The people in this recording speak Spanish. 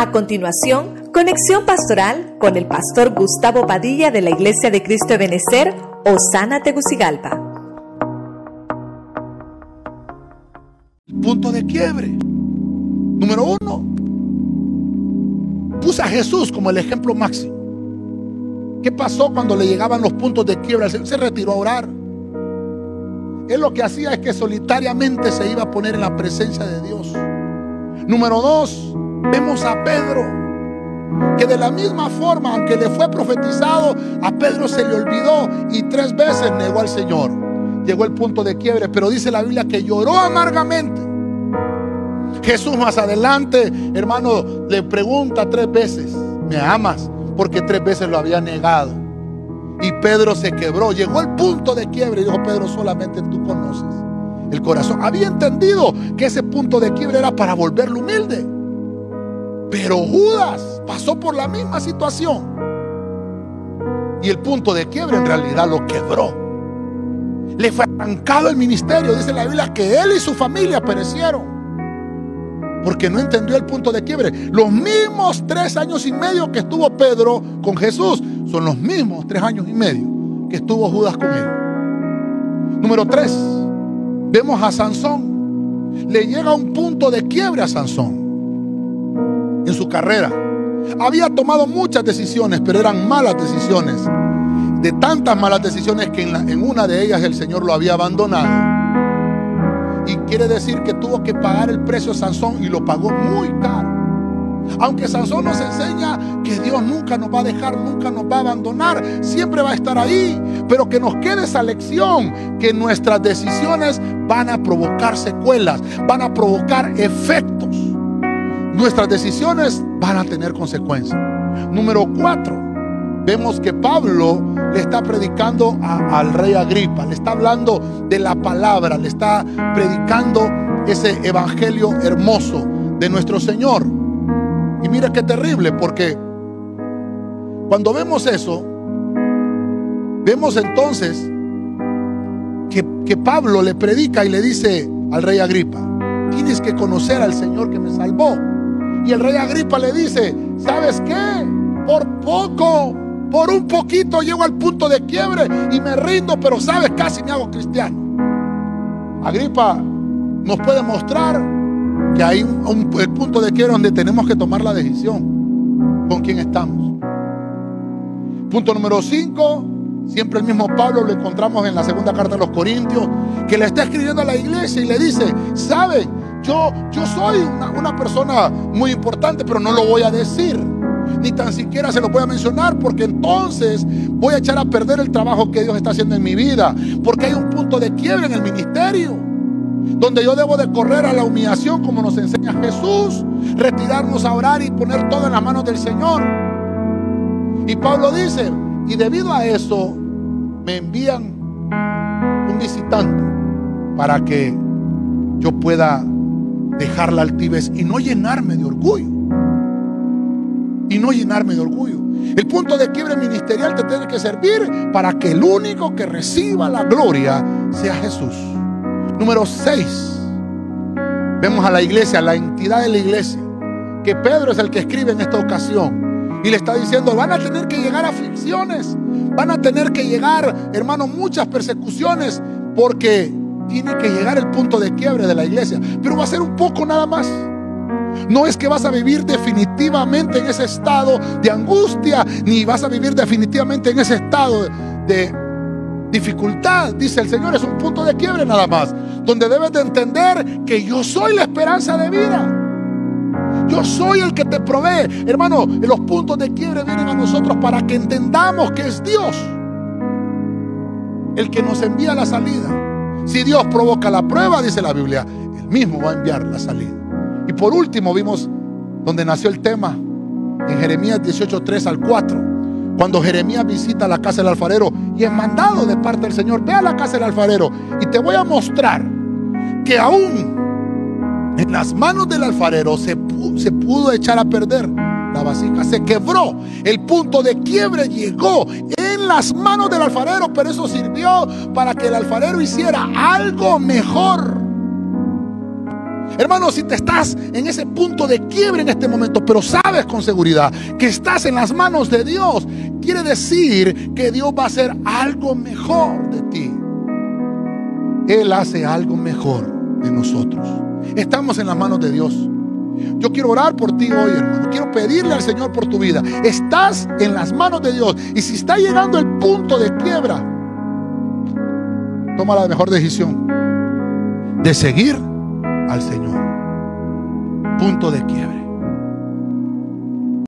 A continuación, conexión pastoral con el pastor Gustavo Padilla de la Iglesia de Cristo de Benecer, Osana Tegucigalpa. Punto de quiebre. Número uno. Puse a Jesús como el ejemplo máximo. ¿Qué pasó cuando le llegaban los puntos de quiebra? Él se retiró a orar. Él lo que hacía es que solitariamente se iba a poner en la presencia de Dios. Número dos, vemos a Pedro, que de la misma forma, aunque le fue profetizado, a Pedro se le olvidó y tres veces negó al Señor. Llegó el punto de quiebre, pero dice la Biblia que lloró amargamente. Jesús más adelante, hermano, le pregunta tres veces, ¿me amas? Porque tres veces lo había negado. Y Pedro se quebró, llegó el punto de quiebre y dijo, Pedro, solamente tú conoces el corazón. Había entendido que ese punto de quiebre era para volverlo humilde. Pero Judas pasó por la misma situación. Y el punto de quiebre en realidad lo quebró. Le fue arrancado el ministerio. Dice la Biblia que él y su familia perecieron. Porque no entendió el punto de quiebre. Los mismos tres años y medio que estuvo Pedro con Jesús son los mismos tres años y medio que estuvo Judas con él. Número tres, vemos a Sansón. Le llega un punto de quiebre a Sansón su carrera. Había tomado muchas decisiones, pero eran malas decisiones. De tantas malas decisiones que en, una de ellas el Señor lo había abandonado. Y quiere decir que tuvo que pagar el precio Sansón y lo pagó muy caro. Aunque Sansón nos enseña que Dios nunca nos va a dejar, nunca nos va a abandonar, siempre va a estar ahí. Pero que nos quede esa lección, que nuestras decisiones van a provocar secuelas, van a provocar efectos. Nuestras decisiones van a tener consecuencias. Número cuatro, vemos que Pablo le está predicando al rey Agripa, le está hablando de la palabra, le está predicando ese evangelio hermoso de nuestro Señor. Y mira qué terrible, porque cuando vemos eso, vemos entonces que, que Pablo le predica y le dice al rey Agripa, tienes que conocer al Señor que me salvó. Y el rey Agripa le dice, ¿sabes qué? Por poco, por un poquito llego al punto de quiebre y me rindo, pero sabes, casi me hago cristiano. Agripa nos puede mostrar que hay un, punto de quiebre donde tenemos que tomar la decisión con quién estamos. Punto número 5, siempre el mismo Pablo lo encontramos en la segunda carta de los Corintios, que le está escribiendo a la iglesia y le dice, ¿sabe? Yo, soy una, una persona muy importante, pero no lo voy a decir ni tan siquiera se lo voy a mencionar porque entonces voy a echar a perder el trabajo que Dios está haciendo en mi vida, porque hay un punto de quiebre en el ministerio, donde yo debo de correr a la humillación como nos enseña Jesús, retirarnos a orar y poner todo en las manos del Señor. Y Pablo dice, y debido a eso me envían un visitante para que yo pueda dejar la altivez y no llenarme de orgullo y no llenarme de orgullo. El punto de quiebre ministerial te tiene que servir para que el único que reciba la gloria sea Jesús. Número 6. Vemos a la iglesia, la entidad de la iglesia, que Pedro es el que escribe en esta ocasión. Y le está diciendo, van a tener que llegar aflicciones, van a tener que llegar, hermano, muchas persecuciones, porque tiene que llegar el punto de quiebre de la iglesia. Pero va a ser un poco nada más. No es que vas a vivir definitivamente en ese estado de angustia, ni vas a vivir definitivamente en ese estado de dificultad. Dice el Señor, es un punto de quiebre nada más, donde debes de entender que yo soy la esperanza de vida. Yo soy el que te provee. Hermano, los puntos de quiebre vienen a nosotros para que entendamos que es Dios el que nos envía la salida. Si Dios provoca la prueba, dice la Biblia, Él mismo va a enviar la salida. Y por último vimos donde nació el tema en Jeremías 18, 3 al 4. Cuando Jeremías visita la casa del alfarero y es mandado de parte del Señor, ve a la casa del alfarero y te voy a mostrar que aún en las manos del alfarero se, se pudo echar a perder la vasija, se quebró, el punto de quiebre llegó en las manos del alfarero, pero eso sirvió para que el alfarero hiciera algo mejor. Hermano, si te estás en ese punto de quiebre en este momento, pero sabes con seguridad que estás en las manos de Dios, quiere decir que Dios va a hacer algo mejor de ti. Él hace algo mejor de nosotros. Estamos en las manos de Dios. Yo quiero orar por ti hoy, hermano. Quiero pedirle al Señor por tu vida. Estás en las manos de Dios. Y si está llegando el punto de quiebra, toma la mejor decisión de seguir al Señor. Punto de quiebre.